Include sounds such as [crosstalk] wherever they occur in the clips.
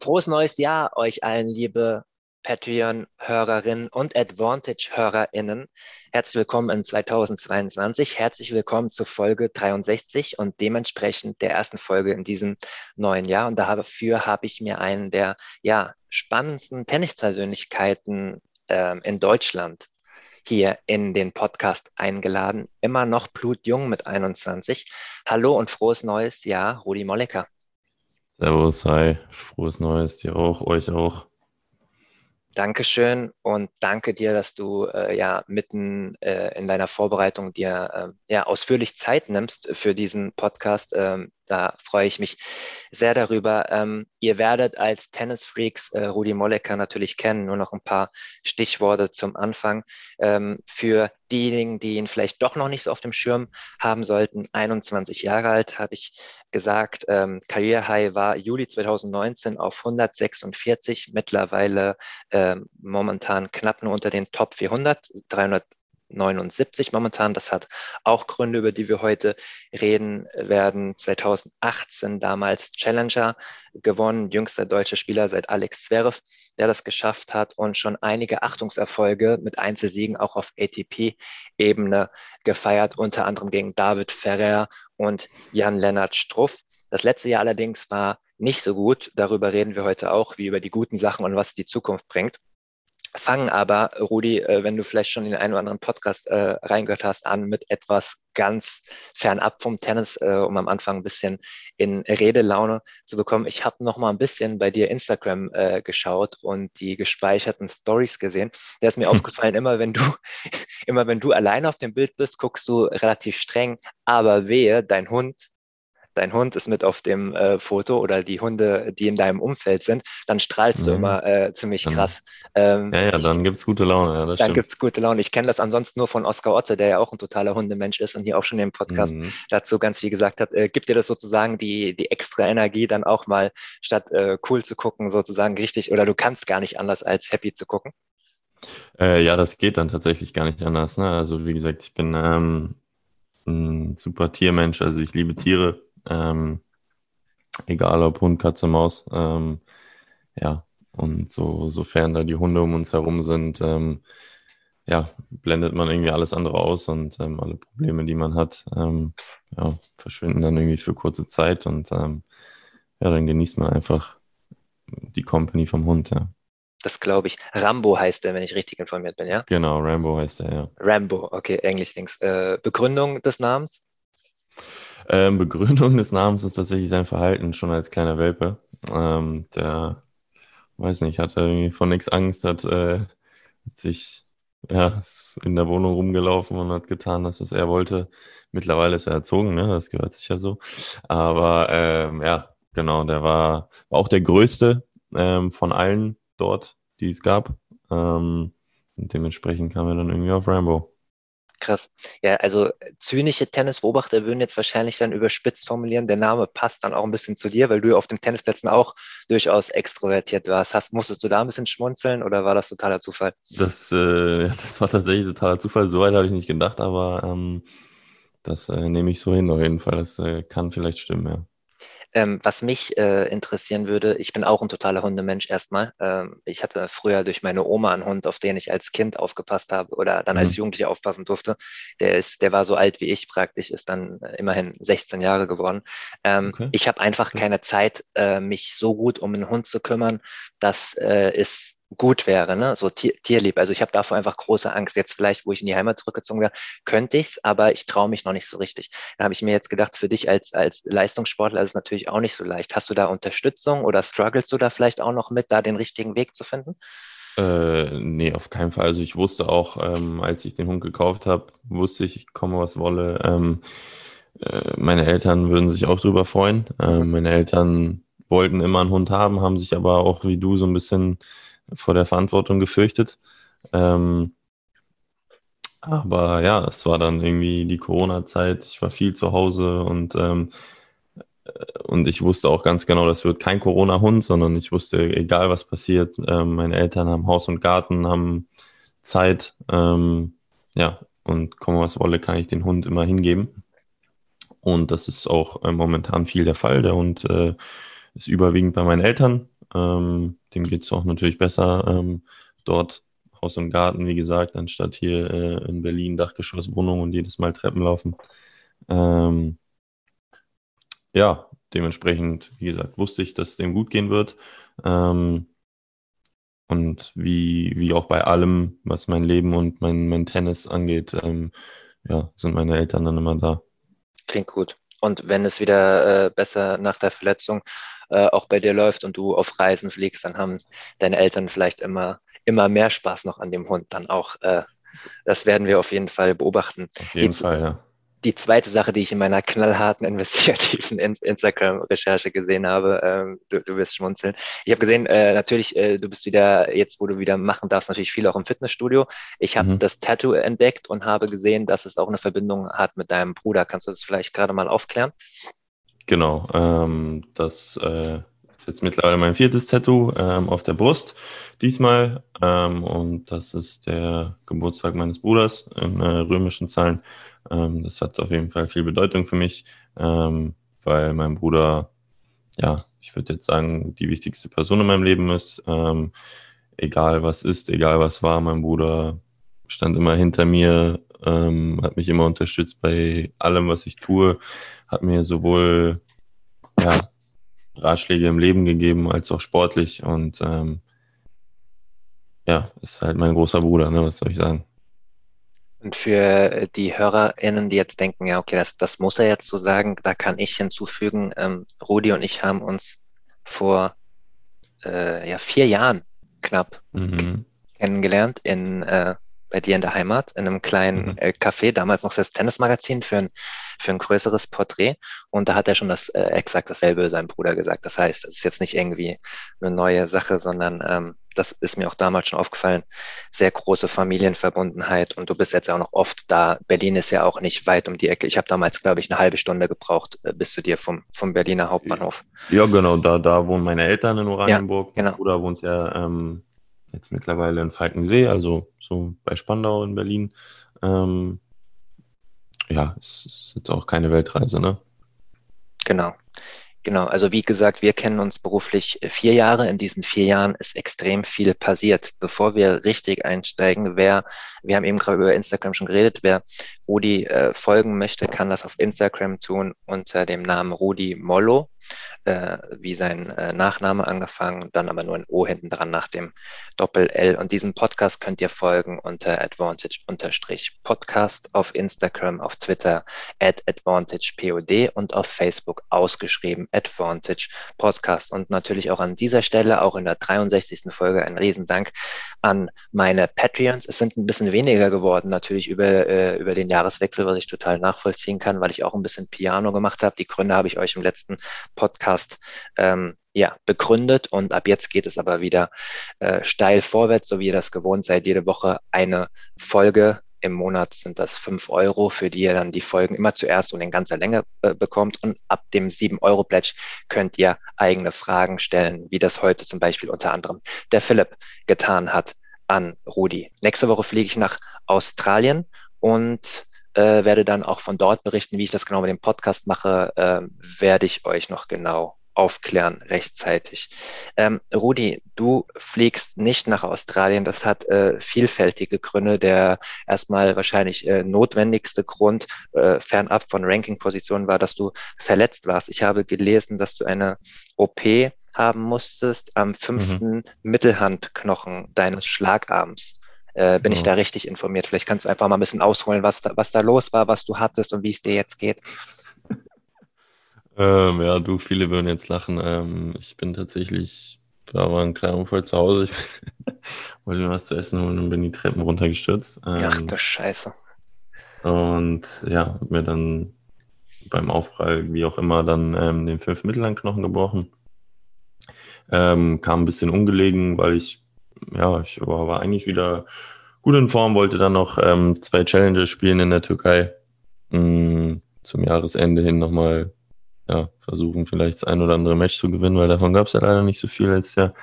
Frohes neues Jahr euch allen, liebe Patreon-Hörerinnen und Advantage-HörerInnen. Herzlich willkommen in 2022. Herzlich willkommen zur Folge 63 und dementsprechend der ersten Folge in diesem neuen Jahr. Und dafür habe ich mir einen der ja, spannendsten Tennispersönlichkeiten ähm, in Deutschland hier in den Podcast eingeladen. Immer noch blutjung mit 21. Hallo und frohes neues Jahr, Rudi Mollecker. Servus, hi, frohes Neues, dir auch, euch auch. Dankeschön und danke dir, dass du äh, ja mitten äh, in deiner Vorbereitung dir äh, ja ausführlich Zeit nimmst für diesen Podcast. Ähm, da freue ich mich sehr darüber. Ähm, ihr werdet als Tennisfreaks äh, Rudi Mollecker natürlich kennen. Nur noch ein paar Stichworte zum Anfang. Ähm, für diejenigen, die ihn vielleicht doch noch nicht so auf dem Schirm haben sollten, 21 Jahre alt, habe ich gesagt. Ähm, Career High war Juli 2019 auf 146, mittlerweile ähm, momentan knapp nur unter den Top 400, 300 79 momentan. Das hat auch Gründe, über die wir heute reden werden. 2018 damals Challenger gewonnen, jüngster deutscher Spieler seit Alex Zverev, der das geschafft hat und schon einige Achtungserfolge mit Einzelsiegen auch auf ATP-Ebene gefeiert, unter anderem gegen David Ferrer und Jan-Lennart Struff. Das letzte Jahr allerdings war nicht so gut. Darüber reden wir heute auch, wie über die guten Sachen und was die Zukunft bringt fangen aber, Rudi, äh, wenn du vielleicht schon in den einen oder anderen Podcast äh, reingehört hast, an mit etwas ganz fernab vom Tennis, äh, um am Anfang ein bisschen in Redelaune zu bekommen. Ich habe noch mal ein bisschen bei dir Instagram äh, geschaut und die gespeicherten Stories gesehen. Da ist mir aufgefallen, immer wenn du [laughs] immer wenn du alleine auf dem Bild bist, guckst du relativ streng, aber wehe, dein Hund dein Hund ist mit auf dem äh, Foto oder die Hunde, die in deinem Umfeld sind, dann strahlst du mhm. immer äh, ziemlich krass. Ähm, ja, ja, dann gibt es gute Laune. Ja, dann gibt es gute Laune. Ich kenne das ansonsten nur von Oskar Otte, der ja auch ein totaler Hundemensch ist und hier auch schon im Podcast mhm. dazu ganz viel gesagt hat. Äh, gibt dir das sozusagen die, die extra Energie, dann auch mal statt äh, cool zu gucken, sozusagen richtig, oder du kannst gar nicht anders als happy zu gucken? Äh, ja, das geht dann tatsächlich gar nicht anders. Ne? Also wie gesagt, ich bin ähm, ein super Tiermensch, also ich liebe Tiere ähm, egal ob Hund, Katze, Maus. Ähm, ja, und so, sofern da die Hunde um uns herum sind, ähm, ja, blendet man irgendwie alles andere aus und ähm, alle Probleme, die man hat, ähm, ja, verschwinden dann irgendwie für kurze Zeit und ähm, ja, dann genießt man einfach die Company vom Hund, ja. Das glaube ich. Rambo heißt er, wenn ich richtig informiert bin, ja? Genau, Rambo heißt er, ja. Rambo, okay, Englisch links. Äh, Begründung des Namens? Ähm, Begründung des Namens ist tatsächlich sein Verhalten schon als kleiner Welpe. Ähm, der, weiß nicht, hatte irgendwie von nichts Angst, hat, äh, hat sich ja, ist in der Wohnung rumgelaufen und hat getan, dass es er wollte. Mittlerweile ist er erzogen, ne? das gehört sich ja so. Aber ähm, ja, genau, der war, war auch der größte ähm, von allen dort, die es gab. Ähm, und dementsprechend kam er dann irgendwie auf Rambo. Krass. Ja, also zynische Tennisbeobachter würden jetzt wahrscheinlich dann überspitzt formulieren, der Name passt dann auch ein bisschen zu dir, weil du auf den Tennisplätzen auch durchaus extrovertiert warst. Hast, musstest du da ein bisschen schmunzeln oder war das totaler Zufall? Das, äh, [laughs] das war tatsächlich totaler Zufall. Soweit habe ich nicht gedacht, aber ähm, das äh, nehme ich so hin auf jeden Fall. Das äh, kann vielleicht stimmen, ja. Ähm, was mich äh, interessieren würde, ich bin auch ein totaler Hundemensch erstmal. Ähm, ich hatte früher durch meine Oma einen Hund, auf den ich als Kind aufgepasst habe oder dann mhm. als Jugendlicher aufpassen durfte. Der ist, der war so alt wie ich praktisch, ist dann äh, immerhin 16 Jahre geworden. Ähm, okay. Ich habe einfach keine Zeit, äh, mich so gut um einen Hund zu kümmern. Das äh, ist gut wäre, ne? so tier, tierlieb. Also ich habe davor einfach große Angst. Jetzt vielleicht, wo ich in die Heimat zurückgezogen wäre, könnte ich's, aber ich traue mich noch nicht so richtig. Da habe ich mir jetzt gedacht, für dich als, als Leistungssportler ist es natürlich auch nicht so leicht. Hast du da Unterstützung oder struggles du da vielleicht auch noch mit, da den richtigen Weg zu finden? Äh, nee, auf keinen Fall. Also ich wusste auch, ähm, als ich den Hund gekauft habe, wusste ich, ich komme was wolle. Ähm, äh, meine Eltern würden sich auch drüber freuen. Äh, meine Eltern wollten immer einen Hund haben, haben sich aber auch wie du so ein bisschen vor der Verantwortung gefürchtet. Ähm, aber ja, es war dann irgendwie die Corona-Zeit. Ich war viel zu Hause und, ähm, und ich wusste auch ganz genau, das wird kein Corona-Hund, sondern ich wusste, egal was passiert, ähm, meine Eltern haben Haus und Garten, haben Zeit. Ähm, ja, und komme was wolle, kann ich den Hund immer hingeben. Und das ist auch äh, momentan viel der Fall. Der Hund äh, ist überwiegend bei meinen Eltern. Ähm, dem geht es auch natürlich besser ähm, dort Haus und Garten, wie gesagt, anstatt hier äh, in Berlin Dachgeschosswohnung und jedes Mal Treppen laufen. Ähm, ja, dementsprechend, wie gesagt, wusste ich, dass es dem gut gehen wird. Ähm, und wie, wie auch bei allem, was mein Leben und mein, mein Tennis angeht, ähm, ja, sind meine Eltern dann immer da. Klingt gut. Und wenn es wieder äh, besser nach der Verletzung äh, auch bei dir läuft und du auf Reisen fliegst, dann haben deine Eltern vielleicht immer, immer mehr Spaß noch an dem Hund dann auch. Äh, das werden wir auf jeden Fall beobachten. Auf jeden Die, Fall, ja die zweite Sache, die ich in meiner knallharten [laughs] investigativen Instagram-Recherche gesehen habe, ähm, du, du wirst schmunzeln. Ich habe gesehen, äh, natürlich, äh, du bist wieder, jetzt wo du wieder machen darfst, natürlich viel auch im Fitnessstudio. Ich habe mhm. das Tattoo entdeckt und habe gesehen, dass es auch eine Verbindung hat mit deinem Bruder. Kannst du das vielleicht gerade mal aufklären? Genau, ähm, das äh, ist jetzt mittlerweile mein viertes Tattoo ähm, auf der Brust diesmal ähm, und das ist der Geburtstag meines Bruders in äh, römischen Zahlen. Ähm, das hat auf jeden Fall viel Bedeutung für mich, ähm, weil mein Bruder, ja, ich würde jetzt sagen, die wichtigste Person in meinem Leben ist. Ähm, egal was ist, egal was war, mein Bruder stand immer hinter mir, ähm, hat mich immer unterstützt bei allem, was ich tue, hat mir sowohl ja, Ratschläge im Leben gegeben als auch sportlich und ähm, ja, ist halt mein großer Bruder, ne, was soll ich sagen. Und für die HörerInnen, die jetzt denken, ja, okay, das, das muss er jetzt so sagen, da kann ich hinzufügen, ähm, Rudi und ich haben uns vor äh, ja, vier Jahren knapp mhm. kennengelernt in äh, bei dir in der Heimat, in einem kleinen mhm. äh, Café, damals noch fürs Tennismagazin, für ein, für ein größeres Porträt. Und da hat er schon das äh, exakt dasselbe seinem Bruder gesagt. Das heißt, das ist jetzt nicht irgendwie eine neue Sache, sondern ähm, das ist mir auch damals schon aufgefallen, sehr große Familienverbundenheit. Und du bist jetzt auch noch oft da. Berlin ist ja auch nicht weit um die Ecke. Ich habe damals, glaube ich, eine halbe Stunde gebraucht äh, bis zu dir vom, vom Berliner Hauptbahnhof. Ja, genau. Da, da wohnen meine Eltern in Oranienburg. Ja, genau. Mein Bruder wohnt ja ähm, jetzt mittlerweile in Falkensee, also so bei Spandau in Berlin. Ähm, ja, es ist jetzt auch keine Weltreise, ne? Genau. Genau, also wie gesagt, wir kennen uns beruflich vier Jahre. In diesen vier Jahren ist extrem viel passiert. Bevor wir richtig einsteigen, wer, wir haben eben gerade über Instagram schon geredet, wer Rudi äh, folgen möchte, kann das auf Instagram tun unter dem Namen Rudi Mollo äh, wie sein äh, Nachname angefangen, dann aber nur ein O hinten dran nach dem Doppel-L. Und diesen Podcast könnt ihr folgen unter Advantage-Podcast auf Instagram, auf Twitter at AdvantagePOD und auf Facebook ausgeschrieben Advantage Podcast. Und natürlich auch an dieser Stelle, auch in der 63. Folge, ein Riesendank an meine Patreons. Es sind ein bisschen weniger geworden, natürlich über, äh, über den Jahreswechsel, was ich total nachvollziehen kann, weil ich auch ein bisschen Piano gemacht habe. Die Gründe habe ich euch im letzten Podcast ähm, ja, begründet und ab jetzt geht es aber wieder äh, steil vorwärts, so wie ihr das gewohnt seid. Jede Woche eine Folge. Im Monat sind das fünf Euro, für die ihr dann die Folgen immer zuerst und in ganzer Länge äh, bekommt. Und ab dem sieben Euro Pledge könnt ihr eigene Fragen stellen, wie das heute zum Beispiel unter anderem der Philipp getan hat an Rudi. Nächste Woche fliege ich nach Australien und äh, werde dann auch von dort berichten, wie ich das genau mit dem Podcast mache, äh, werde ich euch noch genau aufklären rechtzeitig. Ähm, Rudi, du fliegst nicht nach Australien. Das hat äh, vielfältige Gründe. Der erstmal wahrscheinlich äh, notwendigste Grund äh, fernab von Ranking-Positionen war, dass du verletzt warst. Ich habe gelesen, dass du eine OP haben musstest am fünften mhm. Mittelhandknochen deines Schlagarms. Äh, bin genau. ich da richtig informiert? Vielleicht kannst du einfach mal ein bisschen ausholen, was da, was da los war, was du hattest und wie es dir jetzt geht. Ähm, ja, du, viele würden jetzt lachen. Ähm, ich bin tatsächlich, da war ein kleiner Unfall zu Hause. Ich [laughs] wollte mir was zu essen holen und bin die Treppen runtergestürzt. Ähm, Ach du Scheiße. Und ja, hab mir dann beim Aufprall, wie auch immer, dann ähm, den fünf Mittelhandknochen gebrochen. Ähm, kam ein bisschen ungelegen, weil ich, ja, ich war, war eigentlich wieder gut in Form, wollte dann noch ähm, zwei Challenges spielen in der Türkei. Mm, zum Jahresende hin nochmal ja, versuchen, vielleicht das ein oder andere Match zu gewinnen, weil davon gab es ja leider nicht so viel letztes Jahr.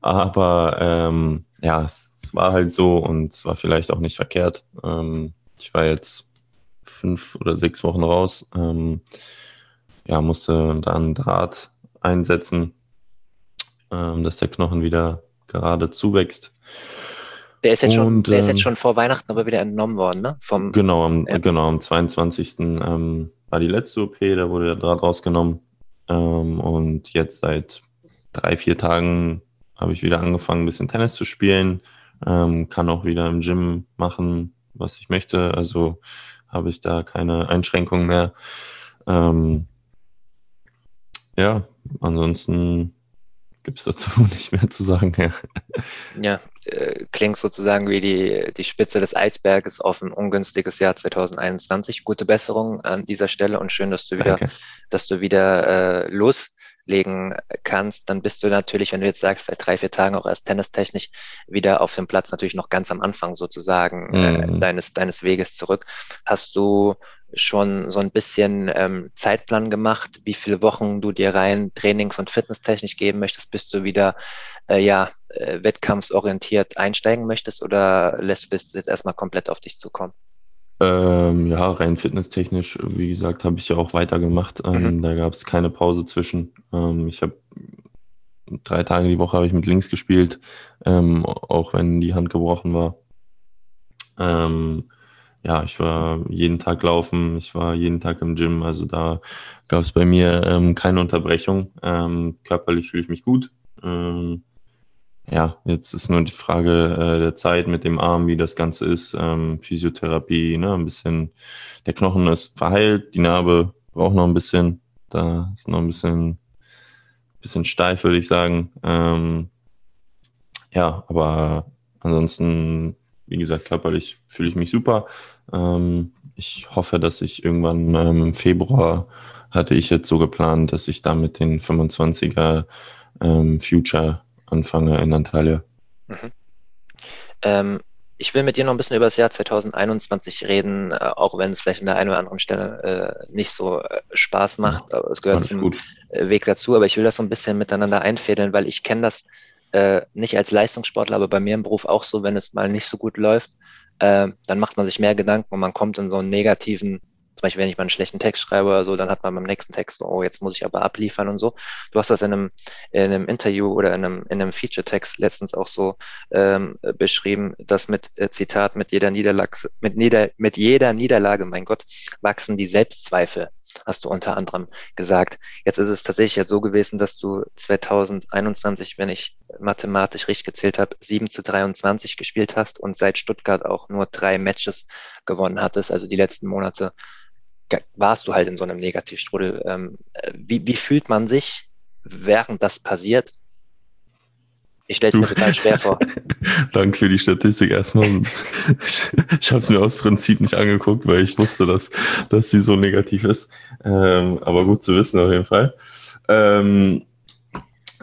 Aber ähm, ja, es, es, war halt so und es war vielleicht auch nicht verkehrt. Ähm, ich war jetzt fünf oder sechs Wochen raus. Ähm, ja, musste dann Draht einsetzen, ähm, dass der Knochen wieder gerade zuwächst. Der ist, jetzt schon, der ist jetzt ähm, schon vor Weihnachten aber wieder entnommen worden, ne? Vom, genau, am, äh, genau, am 22. Ähm, war die letzte OP, da wurde der Draht rausgenommen. Ähm, und jetzt seit drei, vier Tagen habe ich wieder angefangen, ein bisschen Tennis zu spielen. Ähm, kann auch wieder im Gym machen, was ich möchte. Also habe ich da keine Einschränkungen mehr. Ähm, ja, ansonsten gibt es dazu [laughs] nicht mehr zu sagen. Ja, ja äh, klingt sozusagen wie die, die Spitze des Eisberges auf ein ungünstiges Jahr 2021. Gute Besserung an dieser Stelle und schön, dass du wieder, Danke. dass du wieder äh, loslegen kannst. Dann bist du natürlich, wenn du jetzt sagst, seit drei, vier Tagen auch erst tennistechnisch wieder auf dem Platz, natürlich noch ganz am Anfang sozusagen äh, mhm. äh, deines, deines Weges zurück. Hast du schon so ein bisschen ähm, Zeitplan gemacht, wie viele Wochen du dir rein Trainings- und Fitnesstechnik geben möchtest, bis du wieder äh, ja, äh, wettkampfsorientiert einsteigen möchtest oder lässt du das jetzt erstmal komplett auf dich zukommen? Ähm, ja, rein fitnesstechnisch, wie gesagt, habe ich ja auch weitergemacht. Ähm, mhm. Da gab es keine Pause zwischen. Ähm, ich habe drei Tage die Woche habe ich mit links gespielt, ähm, auch wenn die Hand gebrochen war. Ähm, ja, ich war jeden Tag laufen, ich war jeden Tag im Gym, also da gab es bei mir ähm, keine Unterbrechung. Ähm, körperlich fühle ich mich gut. Ähm, ja, jetzt ist nur die Frage äh, der Zeit mit dem Arm, wie das Ganze ist. Ähm, Physiotherapie, ne, ein bisschen, der Knochen ist verheilt, die Narbe braucht noch ein bisschen, da ist noch ein bisschen, bisschen steif, würde ich sagen. Ähm, ja, aber ansonsten wie gesagt, körperlich fühle ich mich super. Ähm, ich hoffe, dass ich irgendwann ähm, im Februar hatte ich jetzt so geplant, dass ich da mit den 25er ähm, Future anfange in Antalya. Mhm. Ähm, ich will mit dir noch ein bisschen über das Jahr 2021 reden, äh, auch wenn es vielleicht an der einen oder anderen Stelle äh, nicht so äh, Spaß macht. Ja, es gehört zum gut. Äh, Weg dazu, aber ich will das so ein bisschen miteinander einfädeln, weil ich kenne das äh, nicht als Leistungssportler, aber bei mir im Beruf auch so, wenn es mal nicht so gut läuft, äh, dann macht man sich mehr Gedanken und man kommt in so einen negativen, zum Beispiel wenn ich mal einen schlechten Text schreibe oder so, dann hat man beim nächsten Text, oh, jetzt muss ich aber abliefern und so. Du hast das in einem, in einem Interview oder in einem, in einem Feature-Text letztens auch so ähm, beschrieben, dass mit äh, Zitat, mit jeder Niederlage, mit, Nieder, mit jeder Niederlage, mein Gott, wachsen die Selbstzweifel hast du unter anderem gesagt. Jetzt ist es tatsächlich ja so gewesen, dass du 2021, wenn ich mathematisch richtig gezählt habe, 7 zu 23 gespielt hast und seit Stuttgart auch nur drei Matches gewonnen hattest. Also die letzten Monate warst du halt in so einem Negativstrudel. Ähm, wie, wie fühlt man sich, während das passiert? Ich stelle es mir total schwer vor. [laughs] Danke für die Statistik erstmal. [laughs] Ich, ich habe es mir aus Prinzip nicht angeguckt, weil ich wusste, dass, dass sie so negativ ist. Ähm, aber gut zu wissen auf jeden Fall. Ähm,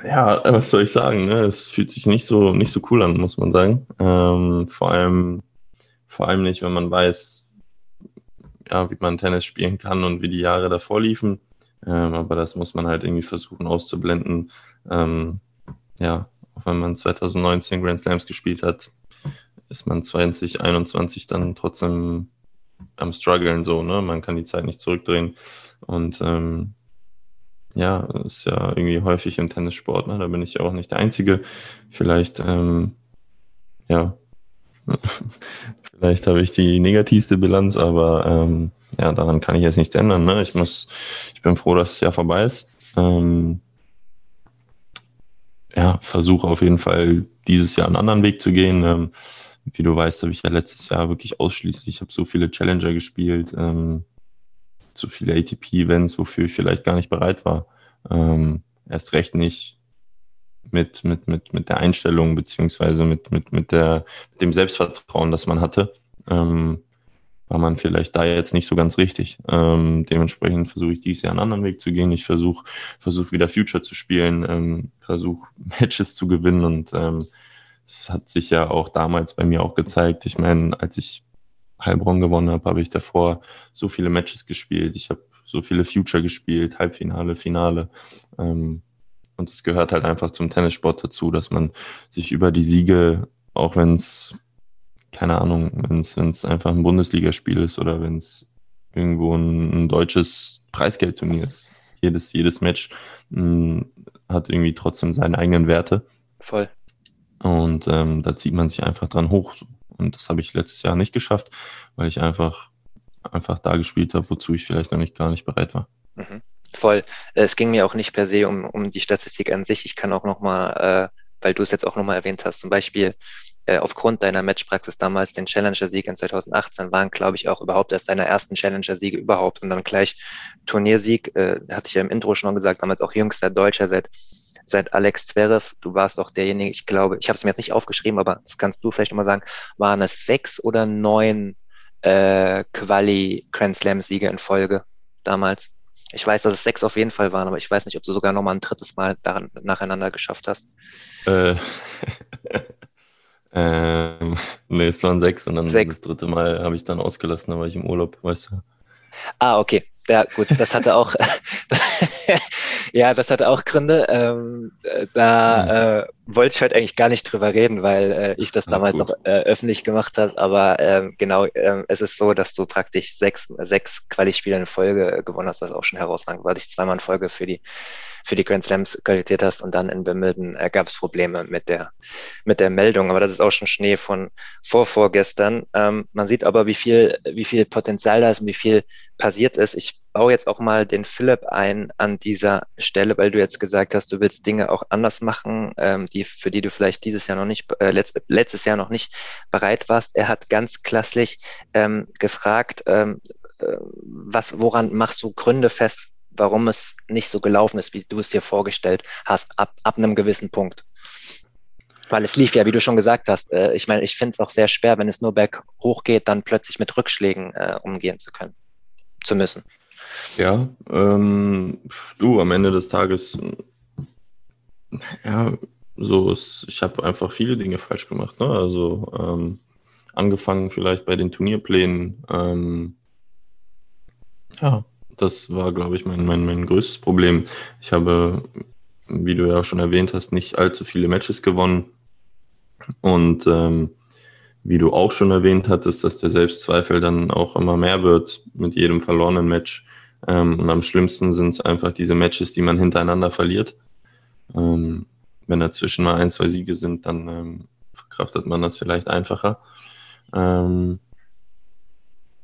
ja, was soll ich sagen? Ne? Es fühlt sich nicht so, nicht so cool an, muss man sagen. Ähm, vor, allem, vor allem nicht, wenn man weiß, ja, wie man Tennis spielen kann und wie die Jahre davor liefen. Ähm, aber das muss man halt irgendwie versuchen auszublenden. Ähm, ja, auch wenn man 2019 Grand Slams gespielt hat, ist man 2021 dann trotzdem am struggeln so, ne? Man kann die Zeit nicht zurückdrehen. Und ähm, ja, ist ja irgendwie häufig im Tennissport, ne? Da bin ich ja auch nicht der Einzige. Vielleicht, ähm, ja, [laughs] vielleicht habe ich die negativste Bilanz, aber ähm, ja, daran kann ich jetzt nichts ändern. Ne? Ich muss, ich bin froh, dass es ja vorbei ist. Ähm, ja, versuche auf jeden Fall dieses Jahr einen anderen Weg zu gehen. Ähm, wie du weißt, habe ich ja letztes Jahr wirklich ausschließlich, ich habe so viele Challenger gespielt, ähm, so viele ATP-Events, wofür ich vielleicht gar nicht bereit war. Ähm, erst recht nicht mit, mit, mit, mit der Einstellung, beziehungsweise mit, mit, mit, der, mit dem Selbstvertrauen, das man hatte. Ähm, war man vielleicht da jetzt nicht so ganz richtig. Ähm, dementsprechend versuche ich dieses Jahr einen anderen Weg zu gehen. Ich versuche versuch wieder Future zu spielen, ähm, versuche [laughs] Matches zu gewinnen und ähm, hat sich ja auch damals bei mir auch gezeigt. Ich meine, als ich Heilbronn gewonnen habe, habe ich davor so viele Matches gespielt. Ich habe so viele Future gespielt, Halbfinale, Finale. Ähm, und es gehört halt einfach zum Tennissport dazu, dass man sich über die Siege, auch wenn es, keine Ahnung, wenn es einfach ein Bundesligaspiel ist oder wenn es irgendwo ein, ein, deutsches Preisgeldturnier ist, jedes, jedes Match mh, hm, hat irgendwie trotzdem seine eigenen Werte. Voll. Und ähm, da zieht man sich einfach dran hoch. Und das habe ich letztes Jahr nicht geschafft, weil ich einfach, einfach da gespielt habe, wozu ich vielleicht noch nicht gar nicht bereit war. Mhm. Voll. Es ging mir auch nicht per se um, um die Statistik an sich. Ich kann auch nochmal, äh, weil du es jetzt auch nochmal erwähnt hast, zum Beispiel äh, aufgrund deiner Matchpraxis damals den Challenger-Sieg in 2018 waren, glaube ich, auch überhaupt erst deine ersten Challenger-Siege überhaupt und dann gleich Turniersieg, äh, hatte ich ja im Intro schon gesagt, damals auch jüngster Deutscher seit seit Alex Zverev, du warst auch derjenige, ich glaube, ich habe es mir jetzt nicht aufgeschrieben, aber das kannst du vielleicht nochmal sagen, waren es sechs oder neun äh, Quali Grand Slam Siege in Folge damals? Ich weiß, dass es sechs auf jeden Fall waren, aber ich weiß nicht, ob du sogar nochmal ein drittes Mal daran, nacheinander geschafft hast. Äh, [laughs] ähm, [laughs] nee, es waren sechs und dann sechs. das dritte Mal habe ich dann ausgelassen, da war ich im Urlaub, weißt du. Ah, okay. Ja, gut, das hatte auch, [laughs] [laughs] ja, das hatte auch Gründe. Ähm, äh, da äh, wollte ich heute eigentlich gar nicht drüber reden, weil äh, ich das damals noch äh, öffentlich gemacht habe. Aber ähm, genau, ähm, es ist so, dass du praktisch sechs, sechs Quali-Spiele in Folge gewonnen hast, was auch schon herausragend war. Dich zweimal in Folge für die für die Grand Slams qualifiziert hast und dann in Wimbledon äh, gab es Probleme mit der, mit der Meldung. Aber das ist auch schon Schnee von vor vorgestern. Ähm, man sieht aber, wie viel, wie viel Potenzial da ist und wie viel passiert ist. Ich baue jetzt auch mal den Philipp ein an dieser Stelle, weil du jetzt gesagt hast, du willst Dinge auch anders machen, ähm, die, für die du vielleicht dieses Jahr noch nicht, äh, letzt, letztes Jahr noch nicht bereit warst. Er hat ganz klassisch ähm, gefragt, ähm, äh, was, woran machst du Gründe fest, warum es nicht so gelaufen ist, wie du es dir vorgestellt hast, ab, ab einem gewissen Punkt. Weil es lief ja, wie du schon gesagt hast. Äh, ich meine, ich finde es auch sehr schwer, wenn es nur berghoch geht, dann plötzlich mit Rückschlägen äh, umgehen zu können, zu müssen. Ja, ähm, du, am Ende des Tages, ja, so ist, ich habe einfach viele Dinge falsch gemacht. Ne? Also ähm, angefangen vielleicht bei den Turnierplänen. Ähm, ja, das war, glaube ich, mein, mein, mein größtes Problem. Ich habe, wie du ja schon erwähnt hast, nicht allzu viele Matches gewonnen. Und ähm, wie du auch schon erwähnt hattest, dass der Selbstzweifel dann auch immer mehr wird mit jedem verlorenen Match. Ähm, und am schlimmsten sind es einfach diese Matches, die man hintereinander verliert. Ähm, wenn dazwischen mal ein, zwei Siege sind, dann ähm, verkraftet man das vielleicht einfacher. Ähm,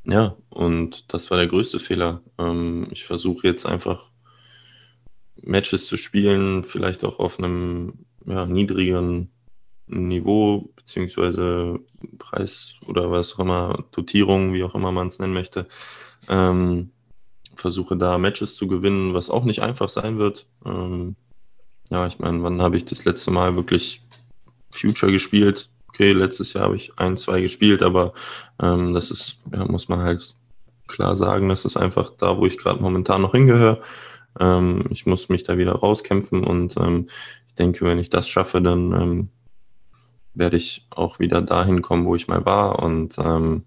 ja, und das war der größte Fehler. Ähm, ich versuche jetzt einfach Matches zu spielen, vielleicht auch auf einem ja, niedrigeren Niveau, beziehungsweise Preis oder was auch immer, Dotierung, wie auch immer man es nennen möchte. Ähm, versuche da Matches zu gewinnen, was auch nicht einfach sein wird. Ähm, ja, ich meine, wann habe ich das letzte Mal wirklich Future gespielt? okay, letztes Jahr habe ich ein, zwei gespielt, aber ähm, das ist, ja, muss man halt klar sagen, das ist einfach da, wo ich gerade momentan noch hingehöre. Ähm, ich muss mich da wieder rauskämpfen und ähm, ich denke, wenn ich das schaffe, dann ähm, werde ich auch wieder dahin kommen, wo ich mal war. Und ähm,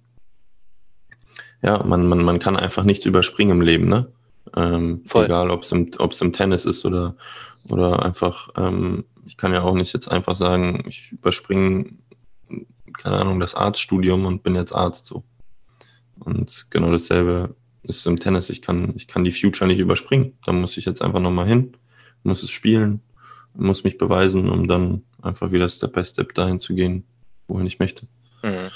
ja, man, man, man kann einfach nichts überspringen im Leben, ne? Ähm, egal, ob es im, im Tennis ist oder, oder einfach, ähm, ich kann ja auch nicht jetzt einfach sagen, ich überspringe keine Ahnung, das Arztstudium und bin jetzt Arzt so. Und genau dasselbe ist im Tennis. Ich kann, ich kann die Future nicht überspringen. Da muss ich jetzt einfach nochmal hin, muss es spielen, muss mich beweisen, um dann einfach wieder Step by Step dahin zu gehen, wohin ich möchte. Mhm.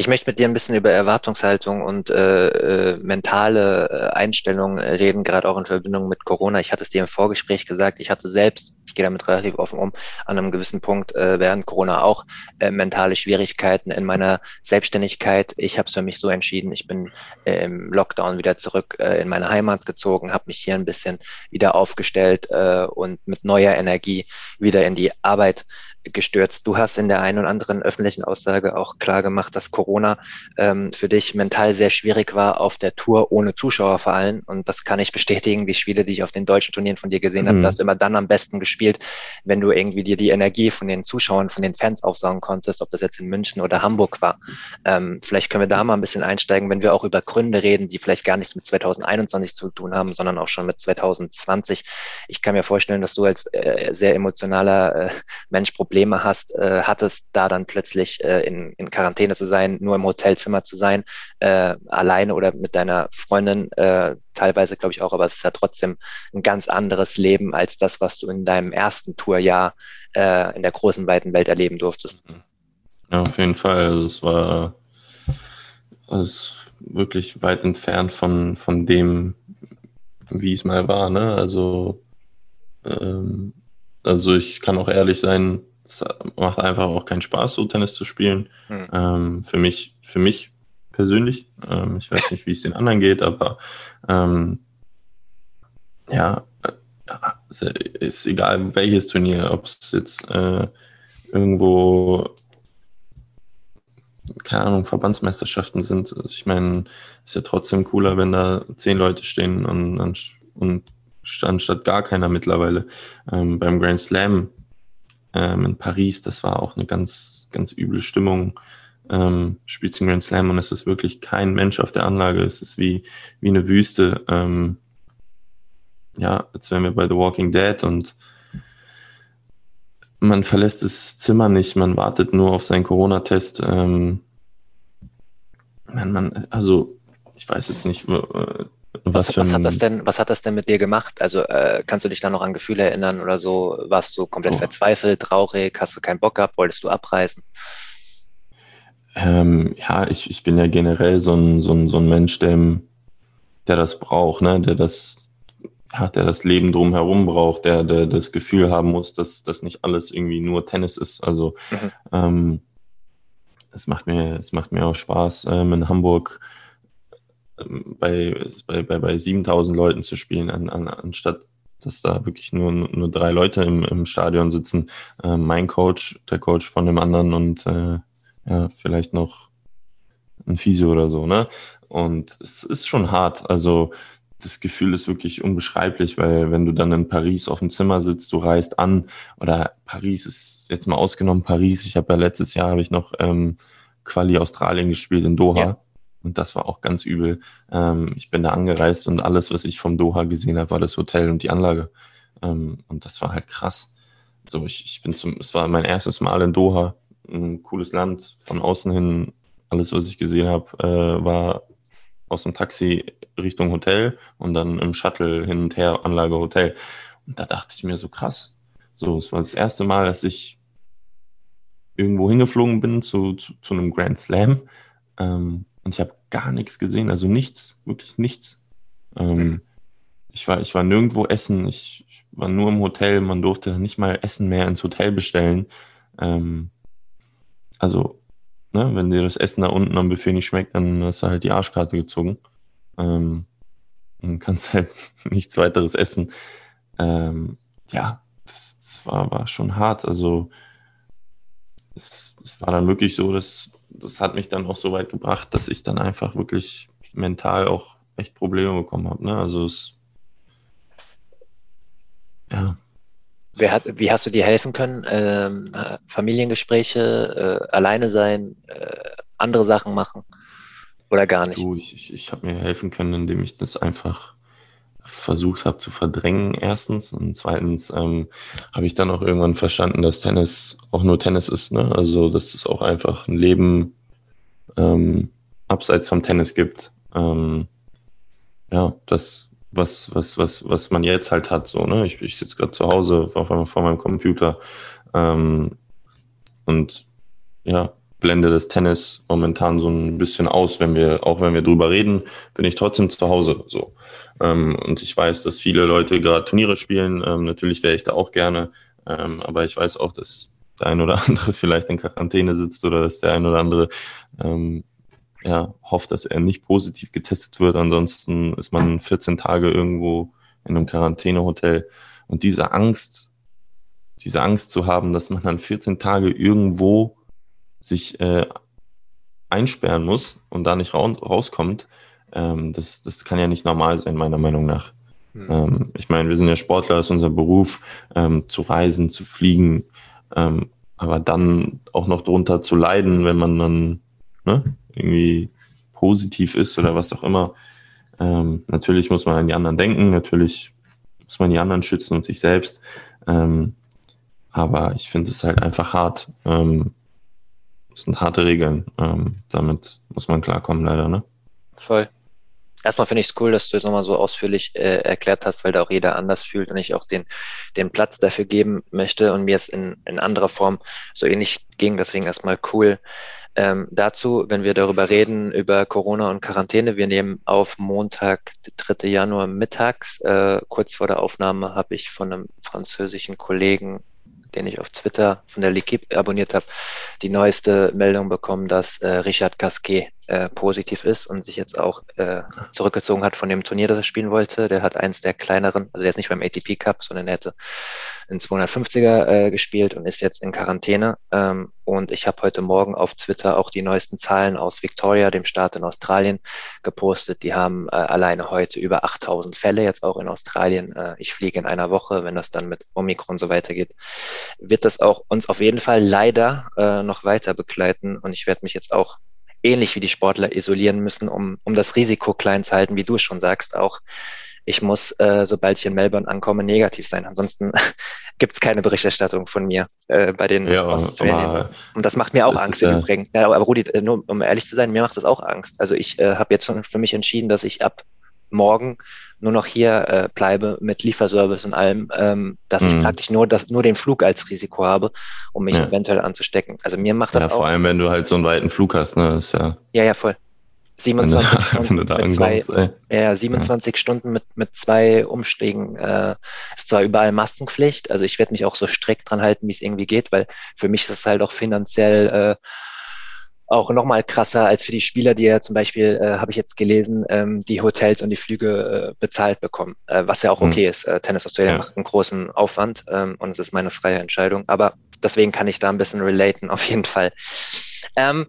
Ich möchte mit dir ein bisschen über Erwartungshaltung und äh, äh, mentale äh, Einstellung reden, gerade auch in Verbindung mit Corona. Ich hatte es dir im Vorgespräch gesagt, ich hatte selbst, ich gehe damit relativ offen um, an einem gewissen Punkt äh, während Corona auch äh, mentale Schwierigkeiten in meiner Selbstständigkeit. Ich habe es für mich so entschieden, ich bin äh, im Lockdown wieder zurück äh, in meine Heimat gezogen, habe mich hier ein bisschen wieder aufgestellt äh, und mit neuer Energie wieder in die Arbeit gestürzt. Du hast in der einen oder anderen öffentlichen Aussage auch klar gemacht, dass Corona ähm, für dich mental sehr schwierig war auf der Tour ohne Zuschauer vor allem. Und das kann ich bestätigen. Die Spiele, die ich auf den deutschen Turnieren von dir gesehen mhm. habe, da hast du immer dann am besten gespielt, wenn du irgendwie dir die Energie von den Zuschauern, von den Fans aufsaugen konntest, ob das jetzt in München oder Hamburg war. Ähm, vielleicht können wir da mal ein bisschen einsteigen, wenn wir auch über Gründe reden, die vielleicht gar nichts mit 2021 zu tun haben, sondern auch schon mit 2020. Ich kann mir vorstellen, dass du als äh, sehr emotionaler äh, Mensch Probleme hast, äh, hattest, da dann plötzlich äh, in, in Quarantäne zu sein, nur im Hotelzimmer zu sein, äh, alleine oder mit deiner Freundin, äh, teilweise glaube ich auch, aber es ist ja trotzdem ein ganz anderes Leben als das, was du in deinem ersten Tourjahr äh, in der großen, weiten Welt erleben durftest. Ja, auf jeden Fall. Also es war es wirklich weit entfernt von, von dem, wie es mal war. Ne? Also, ähm, also ich kann auch ehrlich sein, es macht einfach auch keinen Spaß, so Tennis zu spielen. Hm. Ähm, für mich, für mich persönlich. Ähm, ich weiß nicht, wie es den anderen geht, aber ähm, ja, äh, ist egal welches Turnier, ob es jetzt äh, irgendwo keine Ahnung, Verbandsmeisterschaften sind. Also ich meine, ist ja trotzdem cooler, wenn da zehn Leute stehen und, und anstatt gar keiner mittlerweile. Ähm, beim Grand Slam ähm, in Paris, das war auch eine ganz, ganz üble Stimmung. Ähm, spielt zum Grand Slam und es ist wirklich kein Mensch auf der Anlage. Es ist wie, wie eine Wüste. Ähm, ja, als wären wir bei The Walking Dead und man verlässt das Zimmer nicht, man wartet nur auf seinen Corona-Test. Ähm, man, man, also ich weiß jetzt nicht, was, was, was hat das denn, was hat das denn mit dir gemacht? Also äh, kannst du dich da noch an Gefühle erinnern oder so? Warst du komplett oh. verzweifelt, traurig, hast du keinen Bock gehabt, wolltest du abreisen? Ähm, ja, ich, ich bin ja generell so ein, so ein, so ein Mensch, der, der das braucht, ne? der das, ja, der das Leben drumherum braucht, der, der das Gefühl haben muss, dass das nicht alles irgendwie nur Tennis ist. Also mhm. ähm, es macht mir, es macht mir auch Spaß, ähm, in Hamburg bei, bei, bei, bei 7000 Leuten zu spielen, an, an, anstatt dass da wirklich nur, nur drei Leute im, im Stadion sitzen. Äh, mein Coach, der Coach von dem anderen und äh, ja, vielleicht noch ein Physio oder so, ne? Und es ist schon hart. Also das Gefühl ist wirklich unbeschreiblich, weil wenn du dann in Paris auf dem Zimmer sitzt, du reist an oder Paris ist jetzt mal ausgenommen Paris. Ich habe ja letztes Jahr habe ich noch ähm, Quali Australien gespielt in Doha ja. Und das war auch ganz übel. Ähm, ich bin da angereist und alles, was ich vom Doha gesehen habe, war das Hotel und die Anlage ähm, und das war halt krass. So ich, ich bin zum, es war mein erstes Mal in Doha, ein cooles Land von außen hin. Alles, was ich gesehen habe, äh, war aus dem Taxi Richtung Hotel und dann im Shuttle hin und her Anlage Hotel. Und da dachte ich mir so krass. So, es war das erste Mal, dass ich irgendwo hingeflogen bin zu, zu, zu einem Grand Slam. Ähm, und ich habe gar nichts gesehen, also nichts, wirklich nichts. Ähm, ich, war, ich war nirgendwo essen, ich, ich, war nur im Hotel, man durfte nicht mal Essen mehr ins Hotel bestellen. Ähm, also Ne? Wenn dir das Essen da unten am Buffet nicht schmeckt, dann hast du halt die Arschkarte gezogen. Ähm, und kannst [laughs] halt nichts weiteres essen. Ähm, ja, das, das, war, war schon hart. Also es, es war dann wirklich so, dass das hat mich dann auch so weit gebracht, dass ich dann einfach wirklich mental auch echt Probleme bekommen habe. Ne? Also es ja, hat, wie hast du dir helfen können? Ähm, Familiengespräche, äh, alleine sein, äh, andere Sachen machen oder gar nicht? Du, ich, ich, ich habe mir helfen können, indem ich das einfach versucht habe zu verdrängen, erstens. Und zweitens ähm, habe ich dann auch irgendwann verstanden, dass Tennis auch nur Tennis ist. Ne? Also, dass es auch einfach ein Leben ähm, abseits vom Tennis gibt. Ähm, ja, das was, was, was, was man jetzt halt hat. So, ne? Ich, ich sitze gerade zu Hause vor, vor meinem Computer ähm, und ja, blende das Tennis momentan so ein bisschen aus, wenn wir, auch wenn wir drüber reden, bin ich trotzdem zu Hause. So. Ähm, und ich weiß, dass viele Leute gerade Turniere spielen. Ähm, natürlich wäre ich da auch gerne. Ähm, aber ich weiß auch, dass der ein oder [laughs] andere vielleicht in Quarantäne sitzt oder dass der ein oder andere ähm, ja, hofft, dass er nicht positiv getestet wird. Ansonsten ist man 14 Tage irgendwo in einem Quarantänehotel. Und diese Angst diese Angst zu haben, dass man dann 14 Tage irgendwo sich äh, einsperren muss und da nicht rauskommt, ähm, das, das kann ja nicht normal sein, meiner Meinung nach. Mhm. Ähm, ich meine, wir sind ja Sportler, das ist unser Beruf, ähm, zu reisen, zu fliegen, ähm, aber dann auch noch drunter zu leiden, wenn man dann ne, irgendwie positiv ist oder was auch immer. Ähm, natürlich muss man an die anderen denken, natürlich muss man die anderen schützen und sich selbst. Ähm, aber ich finde es halt einfach hart. Ähm, das sind harte Regeln. Ähm, damit muss man klarkommen, leider, ne? Voll. Erstmal finde ich es cool, dass du es nochmal so ausführlich äh, erklärt hast, weil da auch jeder anders fühlt und ich auch den, den Platz dafür geben möchte und mir es in, in anderer Form so ähnlich ging. Deswegen erstmal cool. Ähm, dazu, wenn wir darüber reden, über Corona und Quarantäne, wir nehmen auf Montag, 3. Januar mittags. Äh, kurz vor der Aufnahme habe ich von einem französischen Kollegen den ich auf Twitter von der L'Equipe abonniert habe, die neueste Meldung bekommen, dass äh, Richard Gasquet äh, positiv ist und sich jetzt auch äh, zurückgezogen hat von dem Turnier, das er spielen wollte. Der hat eins der kleineren, also der ist nicht beim ATP Cup, sondern er hätte in 250er äh, gespielt und ist jetzt in Quarantäne. Ähm, und ich habe heute Morgen auf Twitter auch die neuesten Zahlen aus Victoria, dem Staat in Australien, gepostet. Die haben äh, alleine heute über 8000 Fälle, jetzt auch in Australien. Äh, ich fliege in einer Woche, wenn das dann mit Omikron so weitergeht, wird das auch uns auf jeden Fall leider äh, noch weiter begleiten. Und ich werde mich jetzt auch ähnlich wie die Sportler isolieren müssen, um, um das Risiko klein zu halten, wie du schon sagst, auch ich muss, äh, sobald ich in Melbourne ankomme, negativ sein. Ansonsten [laughs] gibt es keine Berichterstattung von mir äh, bei den ja, Australien. Und das macht mir auch Angst im Übrigen. Ja, aber Rudi, äh, nur um ehrlich zu sein, mir macht das auch Angst. Also ich äh, habe jetzt schon für mich entschieden, dass ich ab morgen nur noch hier äh, bleibe mit Lieferservice und allem, ähm, dass mhm. ich praktisch nur das, nur den Flug als Risiko habe, um mich ja. eventuell anzustecken. Also mir macht das ja, auch. Vor allem, wenn du halt so einen weiten Flug hast, ne? Das ist ja. Ja, ja, voll. 27 wenn [laughs] Stunden wenn mit zwei, ja, 27 ja. Stunden mit, mit zwei Umstiegen. Äh, ist zwar überall Maskenpflicht, also ich werde mich auch so strikt dran halten, wie es irgendwie geht, weil für mich ist es halt auch finanziell äh, auch nochmal krasser als für die Spieler, die ja zum Beispiel, äh, habe ich jetzt gelesen, ähm, die Hotels und die Flüge äh, bezahlt bekommen, äh, was ja auch okay mhm. ist. Äh, Tennis Australia ja. macht einen großen Aufwand ähm, und es ist meine freie Entscheidung. Aber deswegen kann ich da ein bisschen relaten, [laughs] auf jeden Fall. Ähm,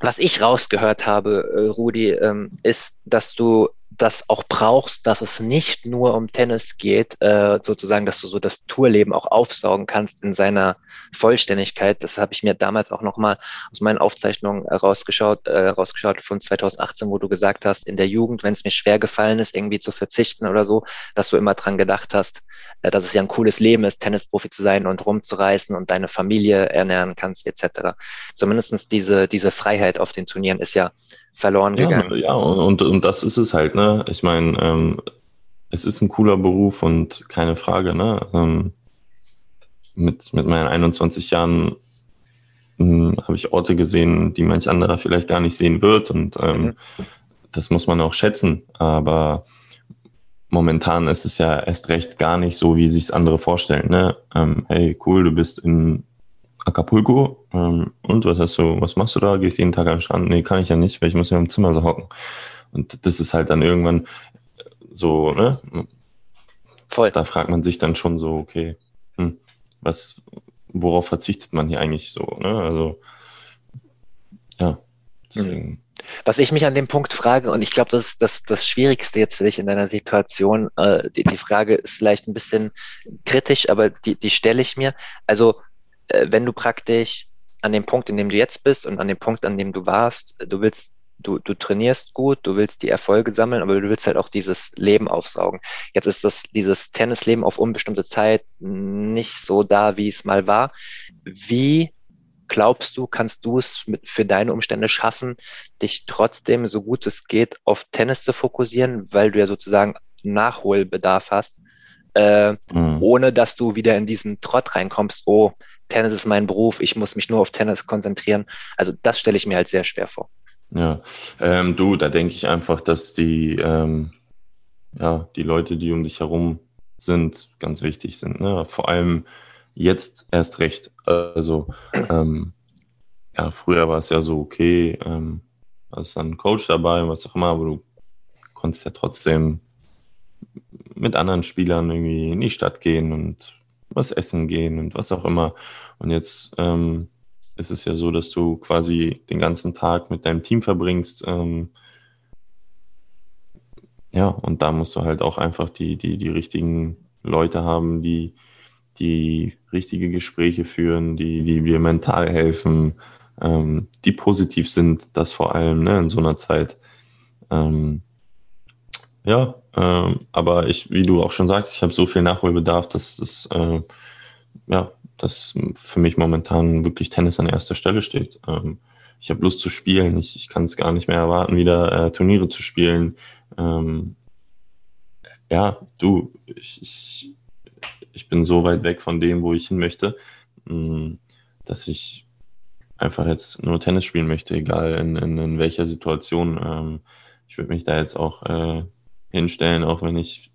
was ich rausgehört habe, äh, Rudi, ähm, ist, dass du das auch brauchst, dass es nicht nur um Tennis geht, äh, sozusagen, dass du so das Tourleben auch aufsaugen kannst in seiner Vollständigkeit. Das habe ich mir damals auch nochmal aus meinen Aufzeichnungen rausgeschaut, äh, rausgeschaut von 2018, wo du gesagt hast, in der Jugend, wenn es mir schwer gefallen ist, irgendwie zu verzichten oder so, dass du immer dran gedacht hast, äh, dass es ja ein cooles Leben ist, Tennisprofi zu sein und rumzureisen und deine Familie ernähren kannst, etc. Zumindestens diese, diese Freiheit auf den Turnieren ist ja verloren gegangen. Ja, ja und, und das ist es halt, ne? Ich meine, ähm, es ist ein cooler Beruf und keine Frage, ne? Ähm, mit, mit meinen 21 Jahren hm, habe ich Orte gesehen, die manch anderer vielleicht gar nicht sehen wird und ähm, mhm. das muss man auch schätzen, aber momentan ist es ja erst recht gar nicht so, wie sich es andere vorstellen. Ne? Ähm, hey, cool, du bist in Acapulco. Ähm, und was hast du, was machst du da? Gehst jeden Tag an den Strand? Nee, kann ich ja nicht, weil ich muss ja im Zimmer so hocken. Und das ist halt dann irgendwann so, ne? Voll. Da fragt man sich dann schon so, okay, hm, was, worauf verzichtet man hier eigentlich so, ne? Also, ja, deswegen. Mhm. Was ich mich an dem Punkt frage, und ich glaube, das ist das, das Schwierigste jetzt für dich in deiner Situation, äh, die, die Frage ist vielleicht ein bisschen kritisch, aber die, die stelle ich mir. Also wenn du praktisch an dem Punkt, in dem du jetzt bist und an dem Punkt, an dem du warst, du willst, du, du trainierst gut, du willst die Erfolge sammeln, aber du willst halt auch dieses Leben aufsaugen. Jetzt ist das, dieses Tennisleben auf unbestimmte Zeit nicht so da, wie es mal war. Wie glaubst du, kannst du es mit, für deine Umstände schaffen, dich trotzdem, so gut es geht, auf Tennis zu fokussieren, weil du ja sozusagen Nachholbedarf hast, äh, mhm. ohne dass du wieder in diesen Trott reinkommst, oh, Tennis ist mein Beruf, ich muss mich nur auf Tennis konzentrieren. Also das stelle ich mir halt sehr schwer vor. Ja, ähm, du, da denke ich einfach, dass die, ähm, ja, die Leute, die um dich herum sind, ganz wichtig sind. Ne? Vor allem jetzt erst recht. Also, ähm, ja, früher war es ja so, okay, ähm, hast dann einen Coach dabei, was auch immer, aber du konntest ja trotzdem mit anderen Spielern irgendwie in die Stadt gehen und was essen gehen und was auch immer. Und jetzt ähm, ist es ja so, dass du quasi den ganzen Tag mit deinem Team verbringst. Ähm, ja, und da musst du halt auch einfach die, die, die richtigen Leute haben, die, die richtige Gespräche führen, die, die dir mental helfen, ähm, die positiv sind, das vor allem ne, in so einer Zeit. Ähm, ja, ähm, aber ich, wie du auch schon sagst, ich habe so viel Nachholbedarf, dass das, äh, ja, dass für mich momentan wirklich Tennis an erster Stelle steht. Ähm, ich habe Lust zu spielen, ich, ich kann es gar nicht mehr erwarten, wieder äh, Turniere zu spielen. Ähm, ja, du, ich, ich, ich bin so weit weg von dem, wo ich hin möchte, mh, mm, dass ich einfach jetzt nur Tennis spielen möchte, egal in, in, in welcher Situation. Ähm, ich würde mich da jetzt auch äh, hinstellen, auch wenn ich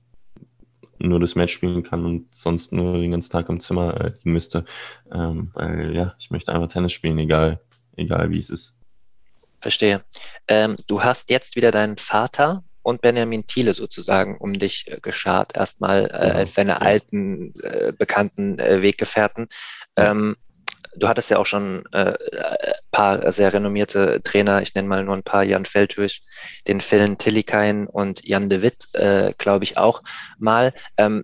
nur das Match spielen kann und sonst nur den ganzen Tag im Zimmer äh, liegen müsste. Ähm, weil ja, ich möchte einfach Tennis spielen, egal, egal wie es ist. Verstehe. Ähm, du hast jetzt wieder deinen Vater und Benjamin Thiele sozusagen um dich äh, geschart, erstmal äh, genau. als seine alten, äh, bekannten äh, Weggefährten. Ähm, du hattest ja auch schon äh, paar sehr renommierte Trainer, ich nenne mal nur ein paar, Jan Feldhösch, den Phil Tillikain und Jan de Witt, äh, glaube ich auch mal. Ähm,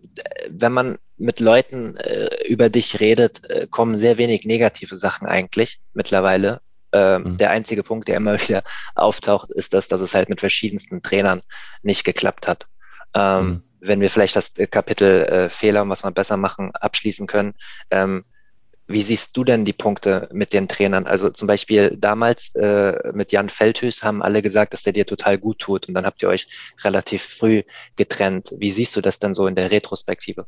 wenn man mit Leuten äh, über dich redet, äh, kommen sehr wenig negative Sachen eigentlich mittlerweile. Ähm, mhm. Der einzige Punkt, der immer [laughs] wieder auftaucht, ist das, dass es halt mit verschiedensten Trainern nicht geklappt hat. Ähm, mhm. Wenn wir vielleicht das Kapitel äh, Fehler, was man besser machen, abschließen können, ähm, wie siehst du denn die Punkte mit den Trainern? Also zum Beispiel damals äh, mit Jan Feldhüß haben alle gesagt, dass der dir total gut tut und dann habt ihr euch relativ früh getrennt. Wie siehst du das dann so in der Retrospektive?